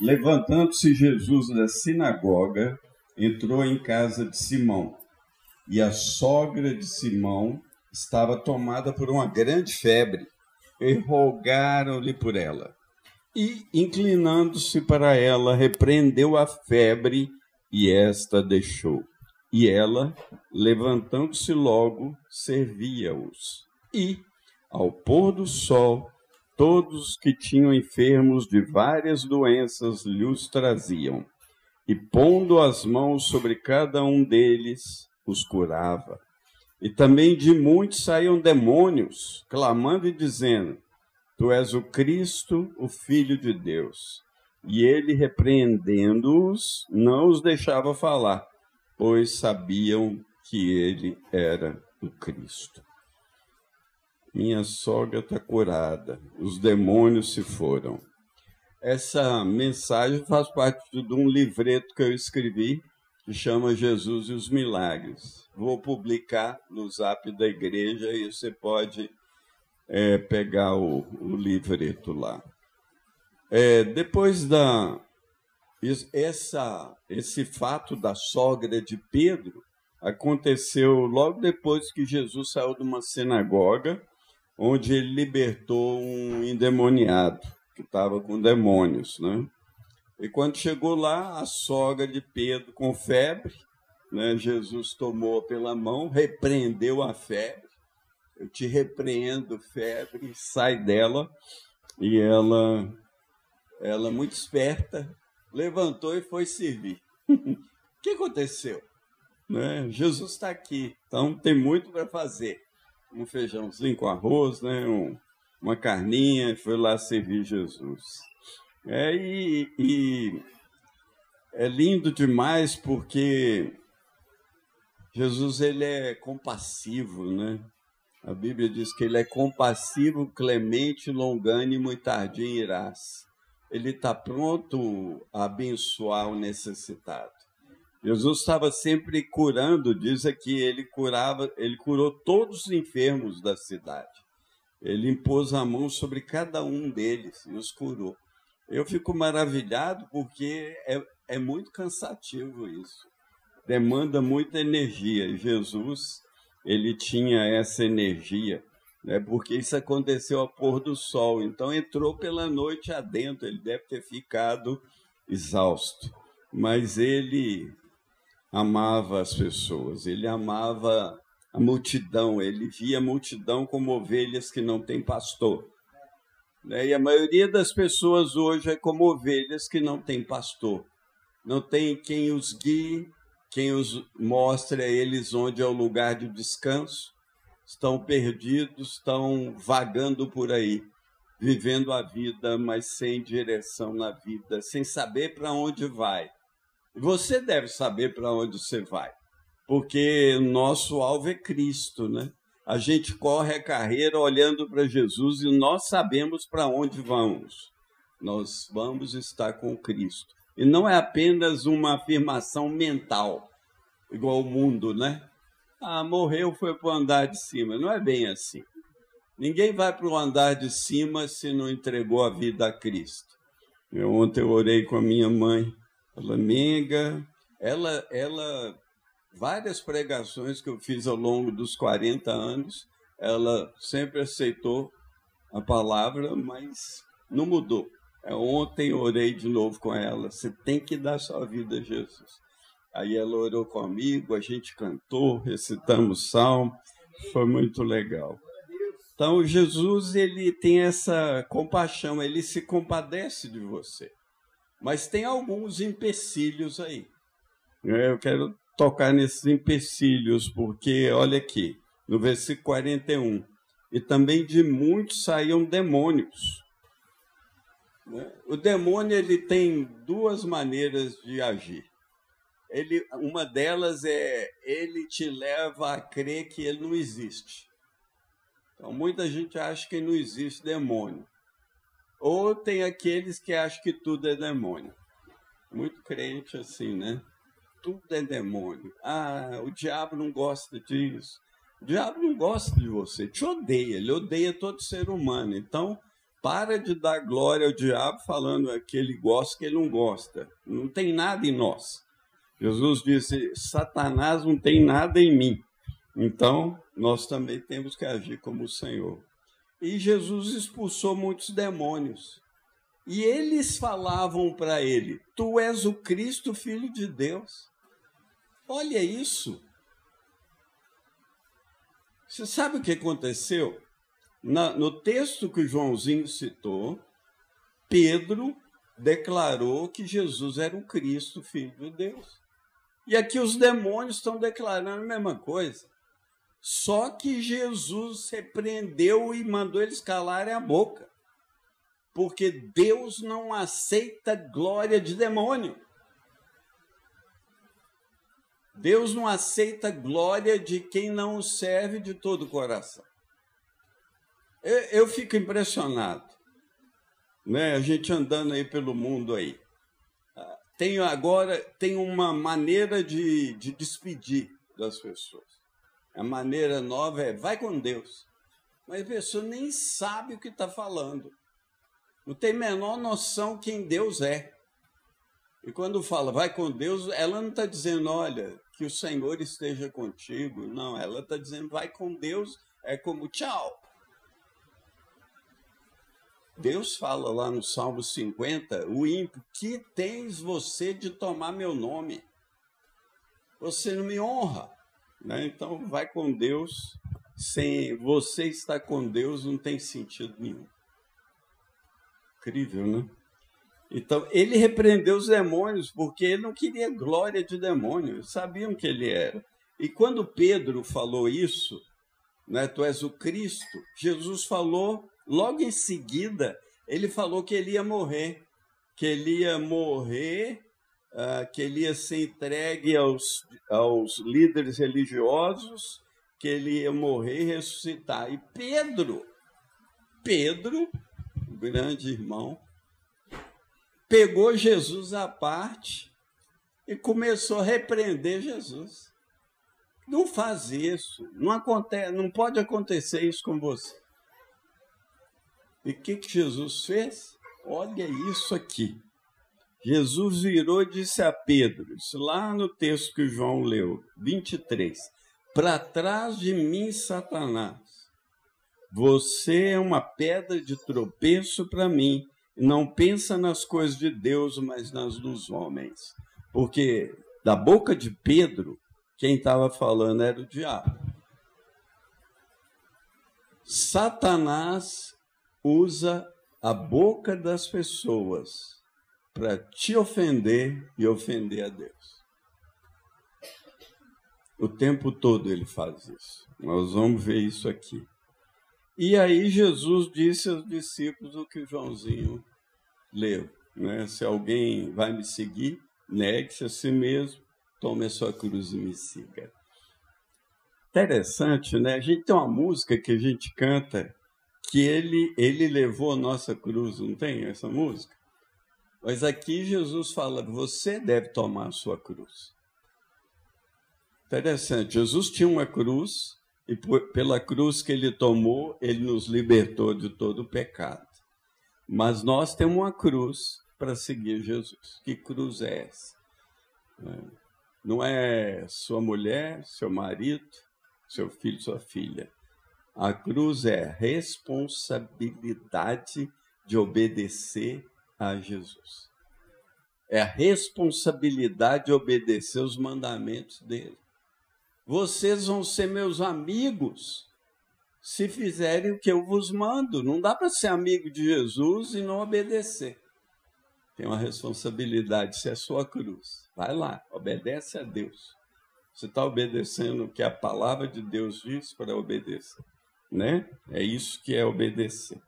Levantando-se Jesus da sinagoga, entrou em casa de Simão. E a sogra de Simão estava tomada por uma grande febre, e rogaram-lhe por ela. E, inclinando-se para ela, repreendeu a febre, e esta deixou. E ela, levantando-se logo, servia-os. E, ao pôr do sol, todos que tinham enfermos de várias doenças lhes traziam, e pondo as mãos sobre cada um deles, os curava. E também de muitos saíam demônios, clamando e dizendo: Tu és o Cristo, o Filho de Deus. E ele, repreendendo-os, não os deixava falar, pois sabiam que ele era o Cristo. Minha sogra está curada, os demônios se foram. Essa mensagem faz parte de um livreto que eu escrevi que chama Jesus e os Milagres. Vou publicar no zap da igreja e você pode é, pegar o, o livreto lá. É, depois da essa, esse fato da sogra de Pedro aconteceu logo depois que Jesus saiu de uma sinagoga onde ele libertou um endemoniado que estava com demônios, né? E quando chegou lá, a sogra de Pedro com febre, né? Jesus tomou pela mão, repreendeu a febre. Eu te repreendo, febre, sai dela. E ela, ela muito esperta, levantou e foi servir. o que aconteceu? Né? Jesus está aqui, então tem muito para fazer um feijãozinho com arroz, né? Um, uma carninha, foi lá servir Jesus. É, e, e é lindo demais porque Jesus ele é compassivo, né? A Bíblia diz que ele é compassivo, clemente, longânimo e tardio em irás. Ele está pronto a abençoar o necessitado. Jesus estava sempre curando, diz aqui, ele curava, ele curou todos os enfermos da cidade. Ele impôs a mão sobre cada um deles e os curou. Eu fico maravilhado porque é, é muito cansativo isso. Demanda muita energia. E Jesus, ele tinha essa energia, né? porque isso aconteceu ao pôr do sol. Então entrou pela noite adentro, ele deve ter ficado exausto. Mas ele amava as pessoas, ele amava a multidão, ele via a multidão como ovelhas que não têm pastor. Né? E a maioria das pessoas hoje é como ovelhas que não têm pastor, não tem quem os guie, quem os mostre a eles onde é o lugar de descanso, estão perdidos, estão vagando por aí, vivendo a vida, mas sem direção na vida, sem saber para onde vai você deve saber para onde você vai, porque nosso alvo é Cristo, né? A gente corre a carreira olhando para Jesus e nós sabemos para onde vamos. Nós vamos estar com Cristo. E não é apenas uma afirmação mental, igual o mundo, né? Ah, morreu, foi para o andar de cima. Não é bem assim. Ninguém vai para o andar de cima se não entregou a vida a Cristo. Eu, ontem eu orei com a minha mãe Flamenga. Ela, ela, várias pregações que eu fiz ao longo dos 40 anos, ela sempre aceitou a palavra, mas não mudou. É, ontem orei de novo com ela. Você tem que dar sua vida a Jesus. Aí ela orou comigo, a gente cantou, recitamos salmo, foi muito legal. Então Jesus ele tem essa compaixão, ele se compadece de você. Mas tem alguns empecilhos aí. É, eu quero tocar nesses empecilhos, porque olha aqui, no versículo 41. E também de muitos saíam demônios. Né? O demônio ele tem duas maneiras de agir. Ele, uma delas é ele te leva a crer que ele não existe. Então muita gente acha que não existe demônio. Ou tem aqueles que acham que tudo é demônio. Muito crente assim, né? Tudo é demônio. Ah, o diabo não gosta disso. O diabo não gosta de você, te odeia, ele odeia todo ser humano. Então, para de dar glória ao diabo falando que ele gosta, que ele não gosta. Não tem nada em nós. Jesus disse: Satanás não tem nada em mim. Então, nós também temos que agir como o Senhor. E Jesus expulsou muitos demônios. E eles falavam para ele: Tu és o Cristo, filho de Deus. Olha isso. Você sabe o que aconteceu? Na, no texto que o Joãozinho citou, Pedro declarou que Jesus era o Cristo, filho de Deus. E aqui os demônios estão declarando a mesma coisa. Só que Jesus repreendeu e mandou eles calarem a boca. Porque Deus não aceita glória de demônio. Deus não aceita glória de quem não serve de todo o coração. Eu, eu fico impressionado, né? A gente andando aí pelo mundo aí. Tem agora tem uma maneira de, de despedir das pessoas. A maneira nova é vai com Deus. Mas a pessoa nem sabe o que está falando. Não tem menor noção quem Deus é. E quando fala vai com Deus, ela não está dizendo, olha, que o Senhor esteja contigo. Não, ela está dizendo vai com Deus, é como tchau. Deus fala lá no Salmo 50, o ímpio, que tens você de tomar meu nome? Você não me honra. Né? Então, vai com Deus. Sem você estar com Deus não tem sentido nenhum. Incrível, né? Então, ele repreendeu os demônios porque ele não queria glória de demônios, sabiam que ele era. E quando Pedro falou isso, né, tu és o Cristo, Jesus falou Logo em seguida, ele falou que ele ia morrer, que ele ia morrer, uh, que ele ia ser entregue aos, aos líderes religiosos, que ele ia morrer e ressuscitar. E Pedro, Pedro, o grande irmão, pegou Jesus à parte e começou a repreender Jesus. Não faz isso, não acontece, não pode acontecer isso com você. E o que, que Jesus fez? Olha isso aqui. Jesus virou e disse a Pedro, lá no texto que João leu, 23, para trás de mim, Satanás, você é uma pedra de tropeço para mim, não pensa nas coisas de Deus, mas nas dos homens. Porque da boca de Pedro, quem estava falando era o diabo. Satanás usa a boca das pessoas para te ofender e ofender a Deus. O tempo todo ele faz isso. Nós vamos ver isso aqui. E aí Jesus disse aos discípulos o que Joãozinho leu. Né? Se alguém vai me seguir, negue-se a si mesmo, tome a sua cruz e me siga. Interessante, né? A gente tem uma música que a gente canta que ele, ele levou a nossa cruz, não tem essa música? Mas aqui Jesus fala: você deve tomar a sua cruz. Interessante, Jesus tinha uma cruz e por, pela cruz que ele tomou, ele nos libertou de todo o pecado. Mas nós temos uma cruz para seguir Jesus. Que cruz é essa? É, não é sua mulher, seu marido, seu filho, sua filha. A cruz é responsabilidade de obedecer a Jesus. É a responsabilidade de obedecer os mandamentos dele. Vocês vão ser meus amigos se fizerem o que eu vos mando. Não dá para ser amigo de Jesus e não obedecer. Tem uma responsabilidade, isso é sua cruz. Vai lá, obedece a Deus. Você está obedecendo o que a palavra de Deus diz para obedecer né? É isso que é obedecer.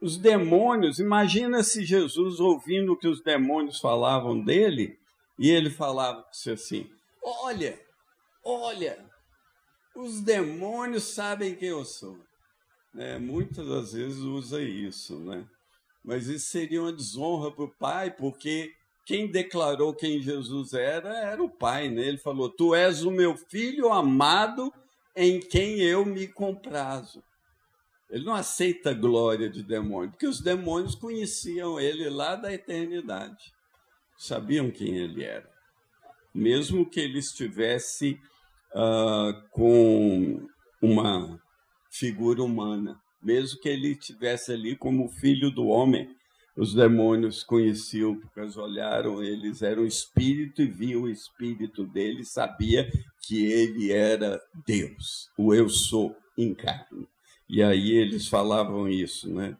Os demônios, imagina se Jesus ouvindo o que os demônios falavam dele e ele falava assim: Olha, olha, os demônios sabem quem eu sou. É, muitas das vezes usa isso, né? Mas isso seria uma desonra para o pai, porque quem declarou quem Jesus era era o pai, né? Ele falou: Tu és o meu filho amado em quem eu me comprazo. Ele não aceita glória de demônio, porque os demônios conheciam ele lá da eternidade. Sabiam quem ele era. Mesmo que ele estivesse uh, com uma figura humana, mesmo que ele estivesse ali como filho do homem, os demônios conheciam, porque eles olharam, eles eram espírito e viam o espírito dele, sabia que ele era Deus, o eu sou em carne. E aí eles falavam isso, né?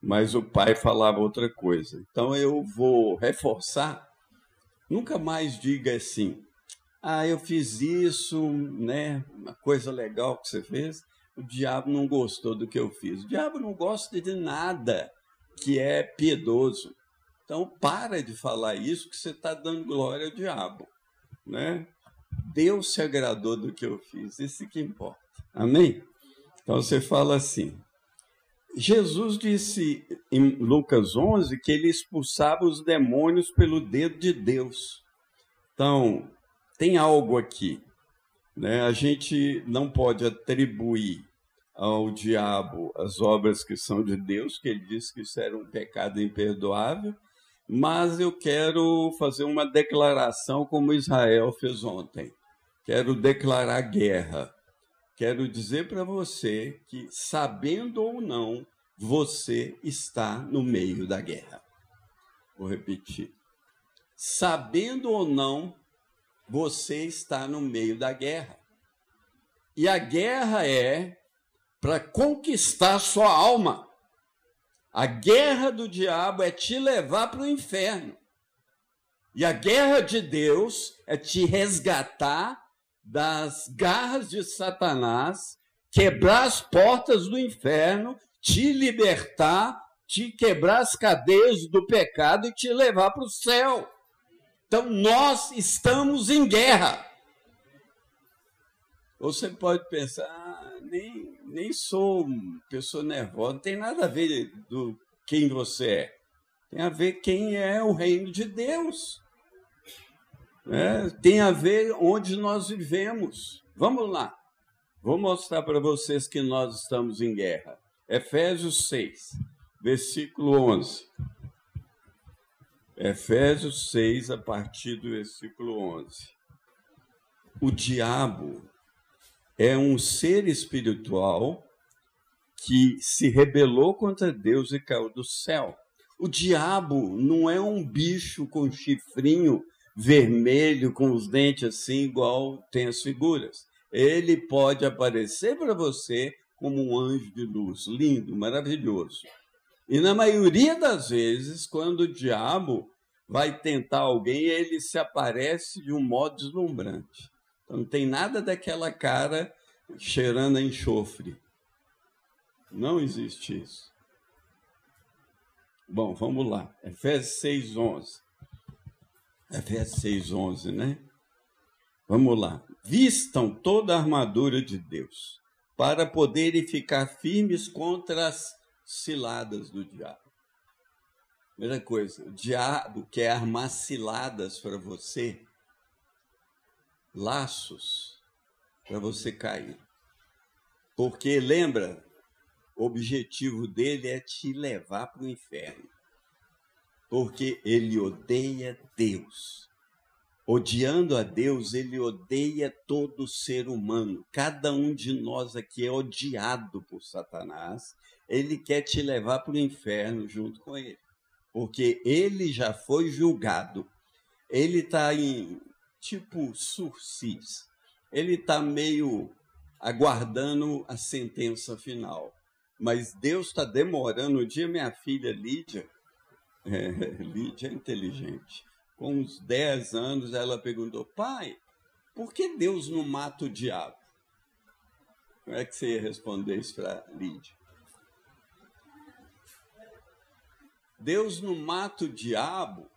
Mas o pai falava outra coisa. Então eu vou reforçar. Nunca mais diga assim: "Ah, eu fiz isso, né? Uma coisa legal que você fez. O diabo não gostou do que eu fiz. O diabo não gosta de nada que é piedoso. Então, para de falar isso, que você está dando glória ao diabo. Né? Deus se agradou do que eu fiz, isso que importa. Amém? Então, você fala assim. Jesus disse em Lucas 11 que ele expulsava os demônios pelo dedo de Deus. Então, tem algo aqui. Né? A gente não pode atribuir ao diabo as obras que são de Deus, que ele disse que isso era um pecado imperdoável, mas eu quero fazer uma declaração como Israel fez ontem. Quero declarar guerra. Quero dizer para você que, sabendo ou não, você está no meio da guerra. Vou repetir. Sabendo ou não, você está no meio da guerra. E a guerra é para conquistar sua alma. A guerra do diabo é te levar para o inferno. E a guerra de Deus é te resgatar das garras de Satanás, quebrar as portas do inferno, te libertar, te quebrar as cadeias do pecado e te levar para o céu. Então nós estamos em guerra. Você pode pensar, ah, nem nem sou pessoa nervosa, não tem nada a ver do quem você é. Tem a ver quem é o reino de Deus. É, tem a ver onde nós vivemos. Vamos lá. Vou mostrar para vocês que nós estamos em guerra. Efésios 6, versículo 11. Efésios 6, a partir do versículo 11. O diabo é um ser espiritual que se rebelou contra Deus e caiu do céu. O diabo não é um bicho com chifrinho vermelho, com os dentes assim, igual tem as figuras. Ele pode aparecer para você como um anjo de luz, lindo, maravilhoso. E na maioria das vezes, quando o diabo vai tentar alguém, ele se aparece de um modo deslumbrante. Não tem nada daquela cara cheirando a enxofre. Não existe isso. Bom, vamos lá. Efésios 6, 11. Efésios 6, 11, né? Vamos lá. Vistam toda a armadura de Deus para poderem ficar firmes contra as ciladas do diabo. Primeira coisa, o diabo quer armar ciladas para você laços para você cair. Porque lembra, o objetivo dele é te levar para o inferno. Porque ele odeia Deus. Odiando a Deus, ele odeia todo ser humano. Cada um de nós aqui é odiado por Satanás. Ele quer te levar para o inferno junto com ele. Porque ele já foi julgado. Ele está em tipo sursis. Ele está meio aguardando a sentença final. Mas Deus está demorando. Um dia minha filha Lídia, Lídia é inteligente, com uns 10 anos, ela perguntou, pai, por que Deus não mata o diabo? Como é que você ia responder isso para Lídia? Deus não mata o diabo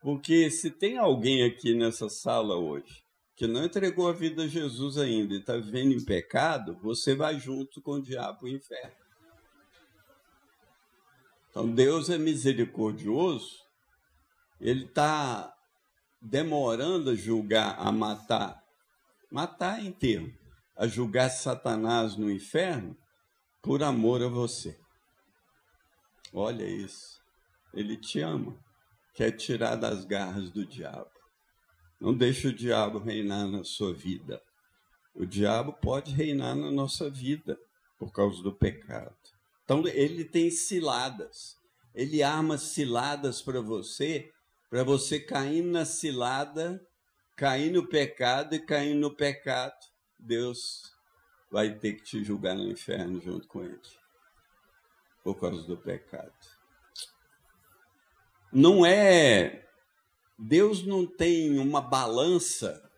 porque se tem alguém aqui nessa sala hoje que não entregou a vida a Jesus ainda e está vivendo em pecado, você vai junto com o diabo para o inferno. Então Deus é misericordioso, ele está demorando a julgar, a matar, matar inteiro, a julgar Satanás no inferno, por amor a você. Olha isso. Ele te ama, quer tirar das garras do diabo. Não deixe o diabo reinar na sua vida. O diabo pode reinar na nossa vida por causa do pecado. Então ele tem ciladas. Ele arma ciladas para você, para você cair na cilada, cair no pecado e cair no pecado. Deus vai ter que te julgar no inferno junto com ele por causa do pecado. Não é. Deus não tem uma balança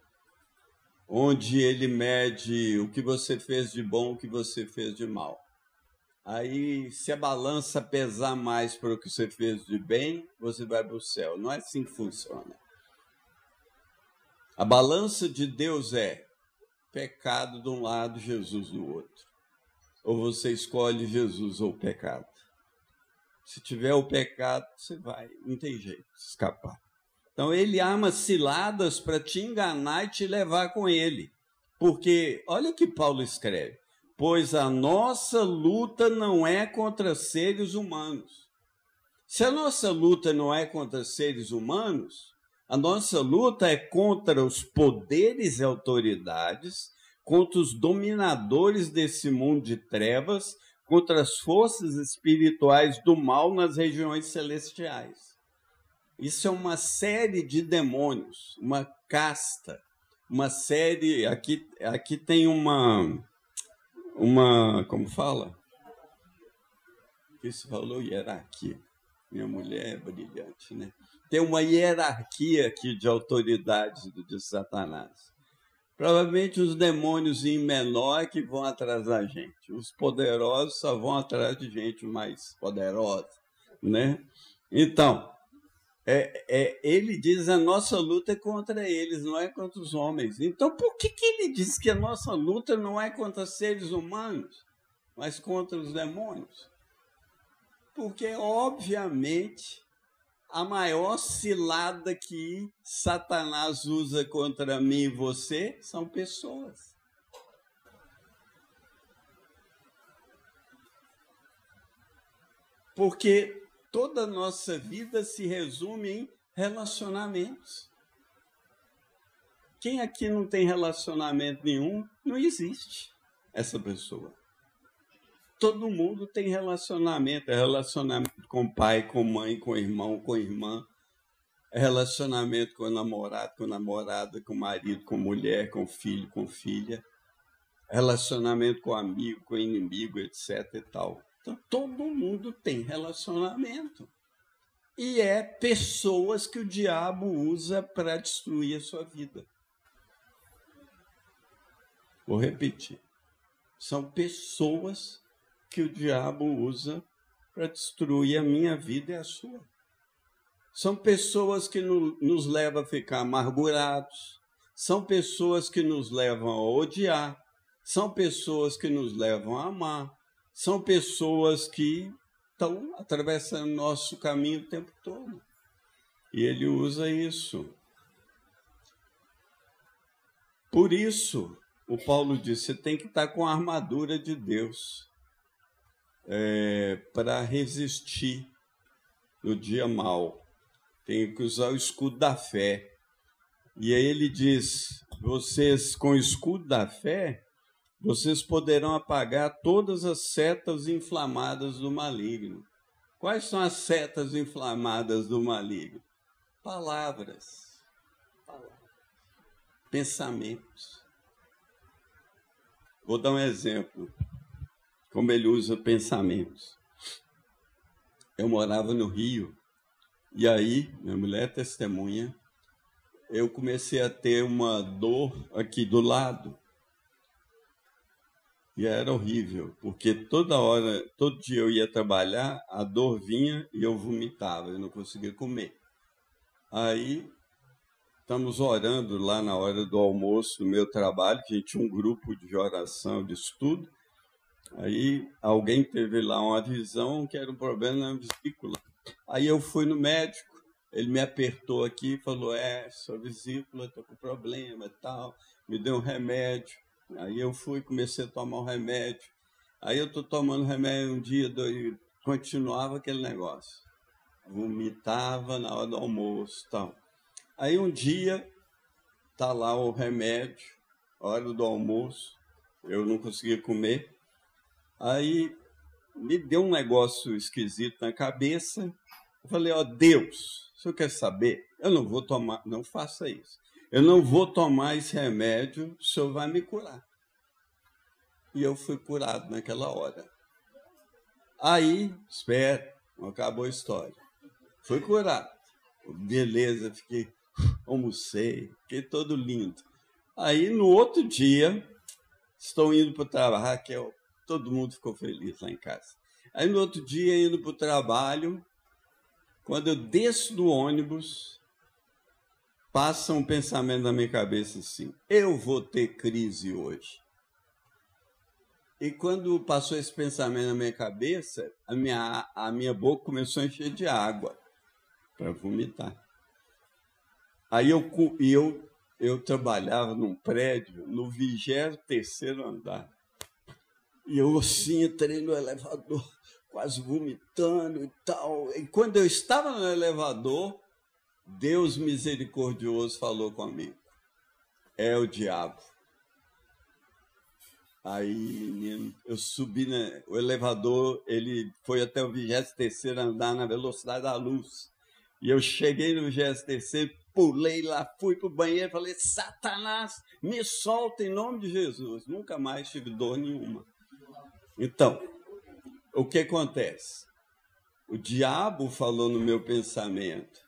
onde ele mede o que você fez de bom, o que você fez de mal. Aí, se a balança pesar mais para o que você fez de bem, você vai para o céu. Não é assim que funciona. A balança de Deus é pecado de um lado, Jesus do outro. Ou você escolhe Jesus ou o pecado. Se tiver o pecado, você vai, não tem jeito de escapar. Então ele arma ciladas para te enganar e te levar com ele. Porque olha o que Paulo escreve: "Pois a nossa luta não é contra seres humanos". Se a nossa luta não é contra seres humanos, a nossa luta é contra os poderes e autoridades, contra os dominadores desse mundo de trevas, contra as forças espirituais do mal nas regiões celestiais. Isso é uma série de demônios, uma casta, uma série. Aqui, aqui tem uma. Uma. Como fala? Isso falou hierarquia. Minha mulher é brilhante, né? tem uma hierarquia aqui de autoridades de Satanás. Provavelmente os demônios em menor que vão atrás da gente. Os poderosos só vão atrás de gente mais poderosa, né? Então, é, é, ele diz a nossa luta é contra eles, não é contra os homens. Então, por que, que ele diz que a nossa luta não é contra seres humanos, mas contra os demônios? Porque, obviamente, a maior cilada que Satanás usa contra mim e você são pessoas. Porque toda a nossa vida se resume em relacionamentos. Quem aqui não tem relacionamento nenhum, não existe essa pessoa. Todo mundo tem relacionamento, é relacionamento com pai, com mãe, com irmão, com irmã, é relacionamento com namorado, com namorada, com marido, com mulher, com filho, com filha, relacionamento com amigo, com inimigo, etc e tal. Então, todo mundo tem relacionamento. E é pessoas que o diabo usa para destruir a sua vida. Vou repetir. São pessoas que o diabo usa para destruir a minha vida e a sua. São pessoas que no, nos levam a ficar amargurados, são pessoas que nos levam a odiar, são pessoas que nos levam a amar, são pessoas que estão atravessando nosso caminho o tempo todo. E ele usa isso. Por isso, o Paulo disse: você tem que estar com a armadura de Deus é, para resistir no dia mal. Tem que usar o escudo da fé. E aí ele diz: vocês, com o escudo da fé, vocês poderão apagar todas as setas inflamadas do maligno. Quais são as setas inflamadas do maligno? Palavras, palavras pensamentos. Vou dar um exemplo como ele usa pensamentos. Eu morava no Rio, e aí, minha mulher é testemunha, eu comecei a ter uma dor aqui do lado. E era horrível, porque toda hora, todo dia eu ia trabalhar, a dor vinha e eu vomitava, eu não conseguia comer. Aí, estamos orando lá na hora do almoço no meu trabalho, que a gente tinha um grupo de oração, de estudo, Aí alguém teve lá uma visão que era um problema na vesícula. Aí eu fui no médico, ele me apertou aqui e falou: É, sua vesícula está com problema e tal. Me deu um remédio. Aí eu fui, comecei a tomar o remédio. Aí eu tô tomando remédio um dia, dois, continuava aquele negócio. Vomitava na hora do almoço tal. Aí um dia, tá lá o remédio, hora do almoço, eu não conseguia comer. Aí me deu um negócio esquisito na cabeça. Eu falei, ó, oh, Deus, o senhor quer saber? Eu não vou tomar, não faça isso. Eu não vou tomar esse remédio, o senhor vai me curar. E eu fui curado naquela hora. Aí, espera, acabou a história. Fui curado. Beleza, fiquei, almocei, fiquei todo lindo. Aí, no outro dia, estou indo para o trabalho. Raquel, todo mundo ficou feliz lá em casa. Aí, no outro dia, indo para o trabalho, quando eu desço do ônibus, passa um pensamento na minha cabeça assim: eu vou ter crise hoje. E quando passou esse pensamento na minha cabeça, a minha, a minha boca começou a encher de água para vomitar. Aí eu, eu, eu trabalhava num prédio no 23 andar. E eu assim entrei no elevador, quase vomitando e tal. E quando eu estava no elevador, Deus misericordioso falou comigo: É o diabo. Aí, eu subi, né, o elevador, ele foi até o 23 andar na velocidade da luz. E eu cheguei no 23, pulei lá, fui para o banheiro, falei, Satanás, me solta em nome de Jesus. Nunca mais tive dor nenhuma. Então, o que acontece? O diabo falou no meu pensamento,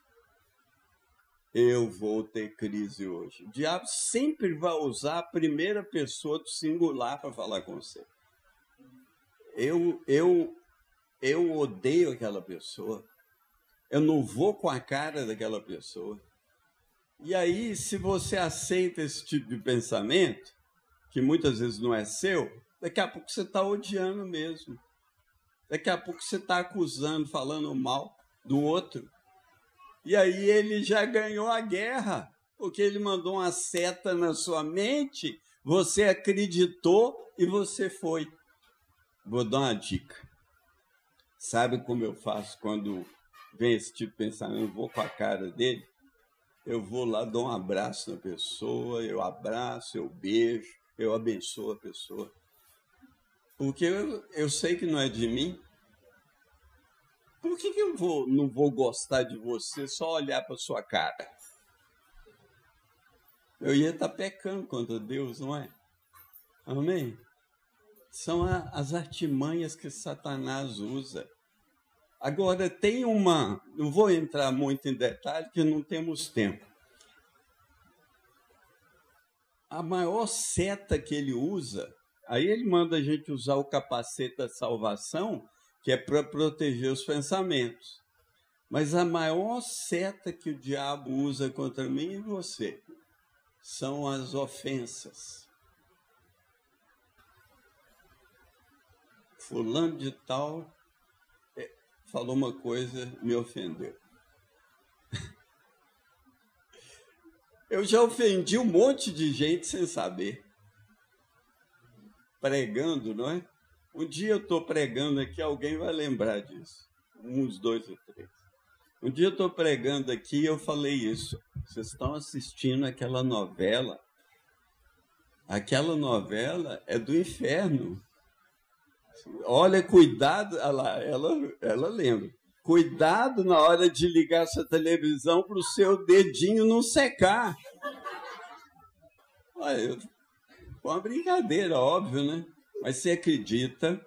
eu vou ter crise hoje. O diabo sempre vai usar a primeira pessoa do singular para falar com você. Eu, eu, eu odeio aquela pessoa. Eu não vou com a cara daquela pessoa. E aí, se você aceita esse tipo de pensamento, que muitas vezes não é seu, daqui a pouco você está odiando mesmo. Daqui a pouco você está acusando, falando mal do outro. E aí ele já ganhou a guerra, porque ele mandou uma seta na sua mente, você acreditou e você foi. Vou dar uma dica. Sabe como eu faço quando vem esse tipo de pensamento? Eu vou com a cara dele, eu vou lá, dou um abraço na pessoa, eu abraço, eu beijo, eu abençoo a pessoa. Porque eu, eu sei que não é de mim, por que, que eu vou, não vou gostar de você só olhar para sua cara? Eu ia estar tá pecando contra Deus, não é? Amém? São a, as artimanhas que Satanás usa. Agora, tem uma. Não vou entrar muito em detalhe, porque não temos tempo. A maior seta que ele usa, aí ele manda a gente usar o capacete da salvação que é para proteger os pensamentos. Mas a maior seta que o diabo usa contra mim e você são as ofensas. Fulano de tal é, falou uma coisa, me ofendeu. Eu já ofendi um monte de gente sem saber. Pregando, não é? Um dia eu estou pregando aqui, alguém vai lembrar disso. Uns dois ou três. Um dia eu estou pregando aqui e eu falei isso. Vocês estão assistindo aquela novela. Aquela novela é do inferno. Olha, cuidado. Ela, ela, ela lembra. Cuidado na hora de ligar essa televisão para o seu dedinho não secar. Olha, foi uma brincadeira, óbvio, né? Mas você acredita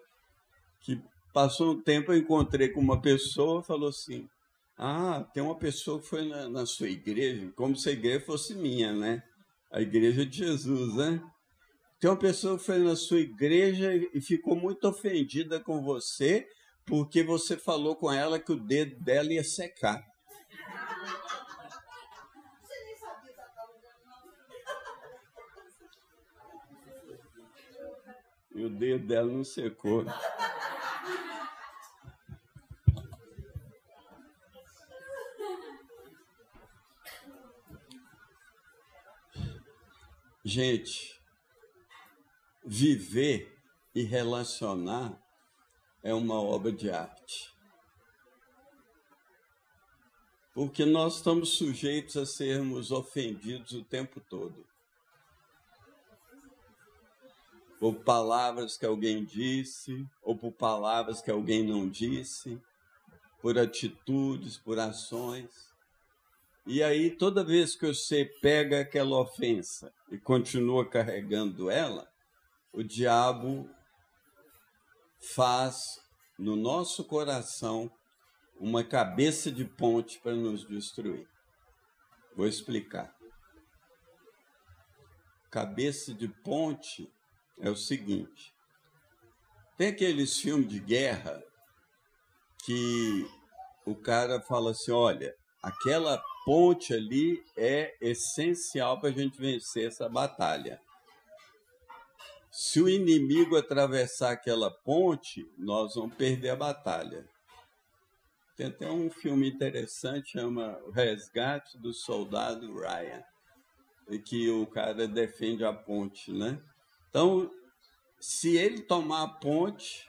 que passou um tempo, eu encontrei com uma pessoa falou assim: Ah, tem uma pessoa que foi na, na sua igreja, como se a igreja fosse minha, né? A igreja de Jesus, né? Tem uma pessoa que foi na sua igreja e ficou muito ofendida com você porque você falou com ela que o dedo dela ia secar. E o dedo dela não secou. Gente, viver e relacionar é uma obra de arte. Porque nós estamos sujeitos a sermos ofendidos o tempo todo. Por palavras que alguém disse, ou por palavras que alguém não disse, por atitudes, por ações. E aí, toda vez que você pega aquela ofensa e continua carregando ela, o diabo faz no nosso coração uma cabeça de ponte para nos destruir. Vou explicar. Cabeça de ponte é o seguinte: tem aqueles filmes de guerra que o cara fala assim: olha, aquela ponte ali é essencial para a gente vencer essa batalha. Se o inimigo atravessar aquela ponte, nós vamos perder a batalha. Tem até um filme interessante, chama O Resgate do Soldado Ryan, em que o cara defende a ponte, né? Então, se ele tomar a ponte,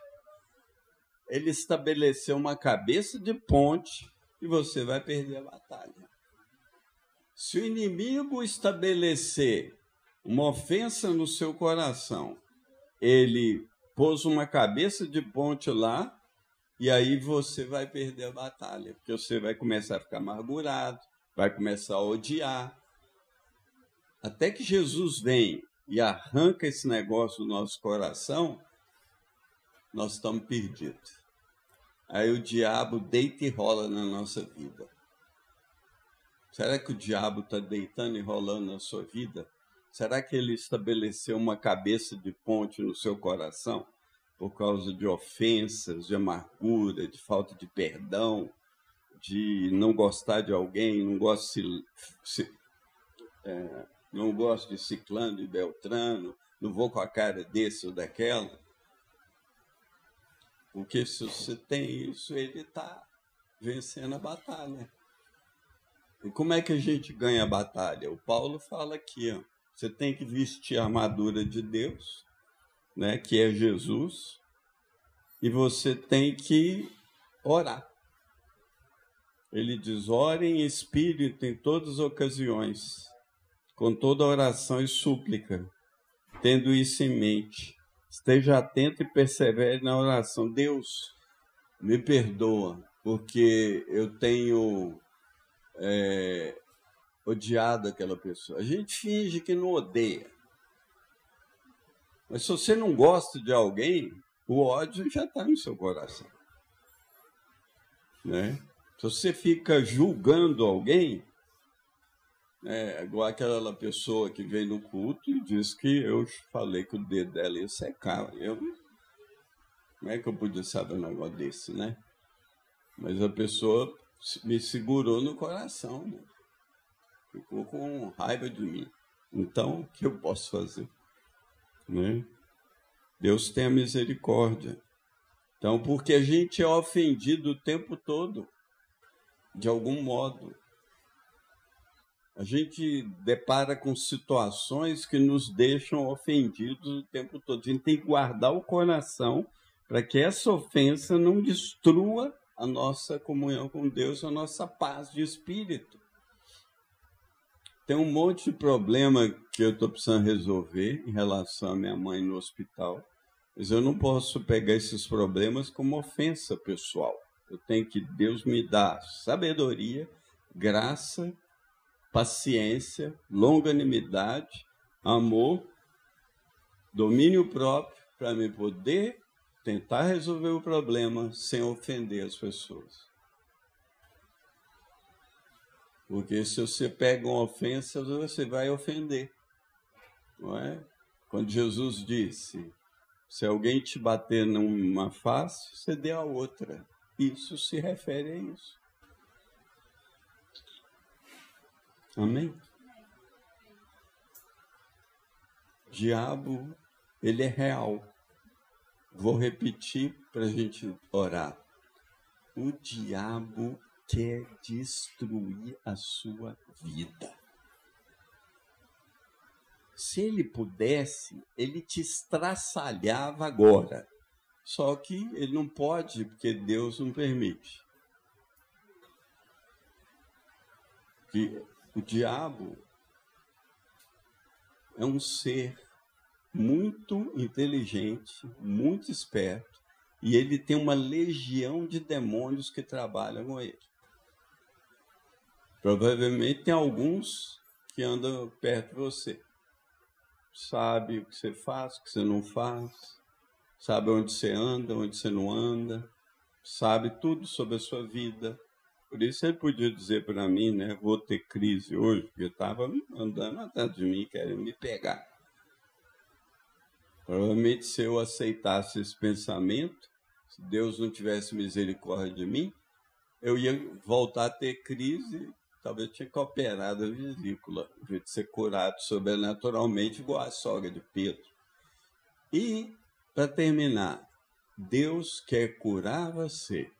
ele estabeleceu uma cabeça de ponte e você vai perder a batalha. Se o inimigo estabelecer uma ofensa no seu coração, ele pôs uma cabeça de ponte lá e aí você vai perder a batalha, porque você vai começar a ficar amargurado, vai começar a odiar. Até que Jesus vem e arranca esse negócio do nosso coração, nós estamos perdidos. Aí o diabo deita e rola na nossa vida. Será que o diabo está deitando e rolando na sua vida? Será que ele estabeleceu uma cabeça de ponte no seu coração? por causa de ofensas, de amargura, de falta de perdão, de não gostar de alguém, não gosto de, se, é, não gosto de ciclano e beltrano, não vou com a cara desse ou daquela. Porque se você tem isso, ele está vencendo a batalha. E como é que a gente ganha a batalha? O Paulo fala aqui, ó, você tem que vestir a armadura de Deus, né, que é Jesus, e você tem que orar. Ele diz: ore em espírito em todas as ocasiões, com toda oração e súplica, tendo isso em mente. Esteja atento e persevere na oração. Deus, me perdoa, porque eu tenho é, odiado aquela pessoa. A gente finge que não odeia. Mas se você não gosta de alguém, o ódio já está no seu coração. Né? Se você fica julgando alguém, é igual aquela pessoa que vem no culto e diz que eu falei que o dedo dela ia secar. Eu, como é que eu podia saber um negócio desse, né? Mas a pessoa me segurou no coração, né? ficou com raiva de mim. Então, o que eu posso fazer? Né? Deus tem a misericórdia. Então, porque a gente é ofendido o tempo todo, de algum modo. A gente depara com situações que nos deixam ofendidos o tempo todo. A gente tem que guardar o coração para que essa ofensa não destrua a nossa comunhão com Deus, a nossa paz de espírito. Tem um monte de problema que eu estou precisando resolver em relação à minha mãe no hospital, mas eu não posso pegar esses problemas como ofensa pessoal. Eu tenho que Deus me dar sabedoria, graça, paciência, longanimidade, amor, domínio próprio para me poder tentar resolver o problema sem ofender as pessoas. Porque se você pega uma ofensa, você vai ofender. Não é? Quando Jesus disse: se alguém te bater numa face, você dê a outra. Isso se refere a isso. Amém? Diabo, ele é real. Vou repetir para a gente orar. O diabo quer destruir a sua vida. Se ele pudesse, ele te estraçalhava agora. Só que ele não pode, porque Deus não permite. Que o diabo é um ser muito inteligente, muito esperto, e ele tem uma legião de demônios que trabalham com ele. Provavelmente tem alguns que andam perto de você. Sabe o que você faz, o que você não faz, sabe onde você anda, onde você não anda, sabe tudo sobre a sua vida. Por isso ele podia dizer para mim, né, vou ter crise hoje, porque estava andando atrás de mim, querendo me pegar. Provavelmente se eu aceitasse esse pensamento, se Deus não tivesse misericórdia de mim, eu ia voltar a ter crise, talvez tinha que operar a vesícula, de ser curado sobrenaturalmente, igual a sogra de Pedro. E, para terminar, Deus quer curar você,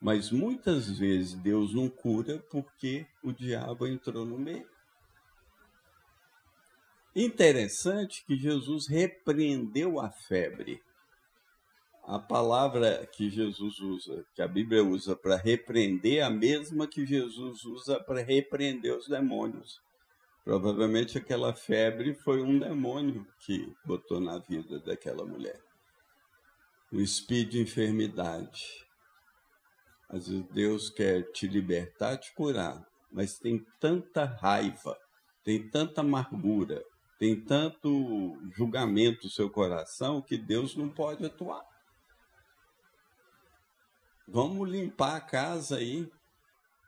mas muitas vezes Deus não cura porque o diabo entrou no meio. Interessante que Jesus repreendeu a febre. A palavra que Jesus usa, que a Bíblia usa para repreender, é a mesma que Jesus usa para repreender os demônios. Provavelmente aquela febre foi um demônio que botou na vida daquela mulher. O espírito de enfermidade. Às vezes Deus quer te libertar, te curar, mas tem tanta raiva, tem tanta amargura, tem tanto julgamento no seu coração que Deus não pode atuar. Vamos limpar a casa aí.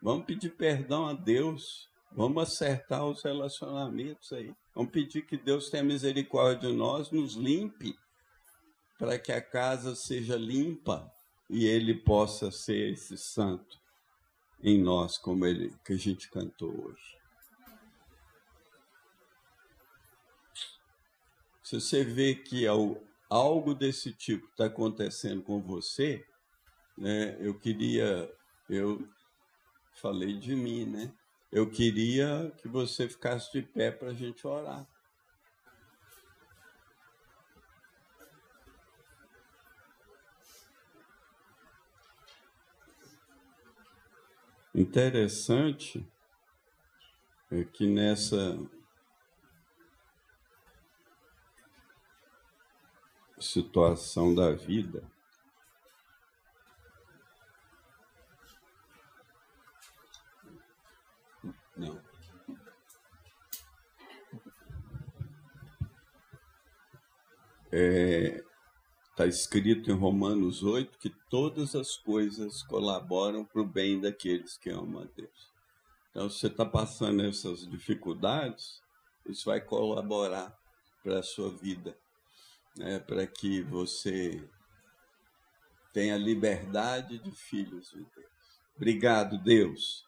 Vamos pedir perdão a Deus. Vamos acertar os relacionamentos aí. Vamos pedir que Deus tenha misericórdia de nós, nos limpe, para que a casa seja limpa e Ele possa ser esse santo em nós, como ele que a gente cantou hoje. Se você vê que algo desse tipo está acontecendo com você, né, eu queria, eu falei de mim, né? Eu queria que você ficasse de pé para a gente orar. Interessante é que nessa situação da vida. Não. É, tá escrito em Romanos 8 que todas as coisas colaboram para o bem daqueles que amam a Deus. Então, se você está passando essas dificuldades, isso vai colaborar para a sua vida né, para que você tenha liberdade de filhos de Deus. Obrigado, Deus.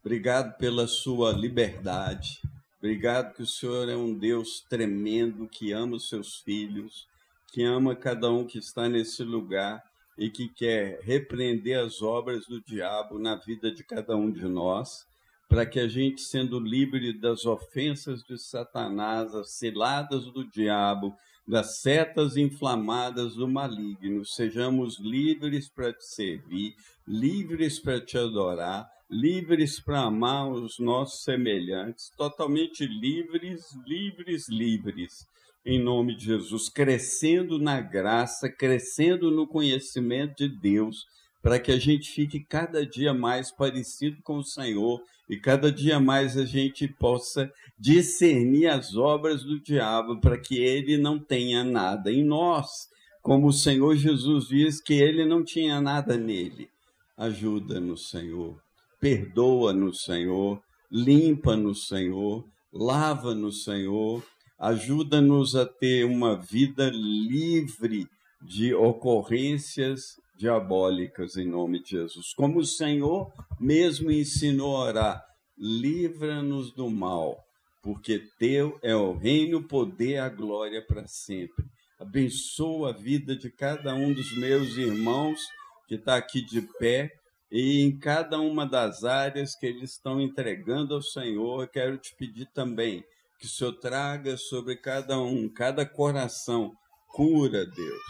Obrigado pela sua liberdade. Obrigado que o Senhor é um Deus tremendo que ama os seus filhos, que ama cada um que está nesse lugar e que quer repreender as obras do diabo na vida de cada um de nós, para que a gente, sendo livre das ofensas de Satanás, as ciladas do diabo, das setas inflamadas do maligno, sejamos livres para te servir, livres para te adorar, livres para amar os nossos semelhantes, totalmente livres, livres, livres, em nome de Jesus, crescendo na graça, crescendo no conhecimento de Deus para que a gente fique cada dia mais parecido com o Senhor e cada dia mais a gente possa discernir as obras do diabo para que ele não tenha nada em nós, como o Senhor Jesus diz que ele não tinha nada nele. Ajuda-nos, Senhor. Perdoa-nos, Senhor. Limpa-nos, Senhor. Lava-nos, Senhor. Ajuda-nos a ter uma vida livre de ocorrências diabólicas em nome de Jesus. Como o Senhor mesmo ensinou a orar, livra-nos do mal, porque teu é o reino, o poder, a glória para sempre. Abençoa a vida de cada um dos meus irmãos que está aqui de pé e em cada uma das áreas que eles estão entregando ao Senhor, quero te pedir também Que o Senhor traga sobre cada um, cada coração, cura, Deus.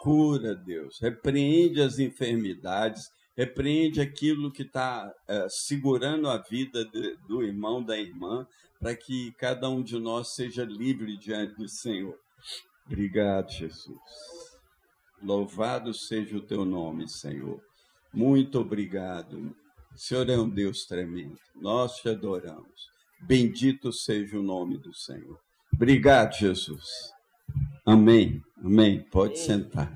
Cura, Deus. Repreende as enfermidades, repreende aquilo que está é, segurando a vida de, do irmão, da irmã, para que cada um de nós seja livre diante do Senhor. Obrigado, Jesus. Louvado seja o teu nome, Senhor. Muito obrigado. O Senhor é um Deus tremendo. Nós te adoramos. Bendito seja o nome do Senhor. Obrigado, Jesus. Amém. Amém. Pode sentar.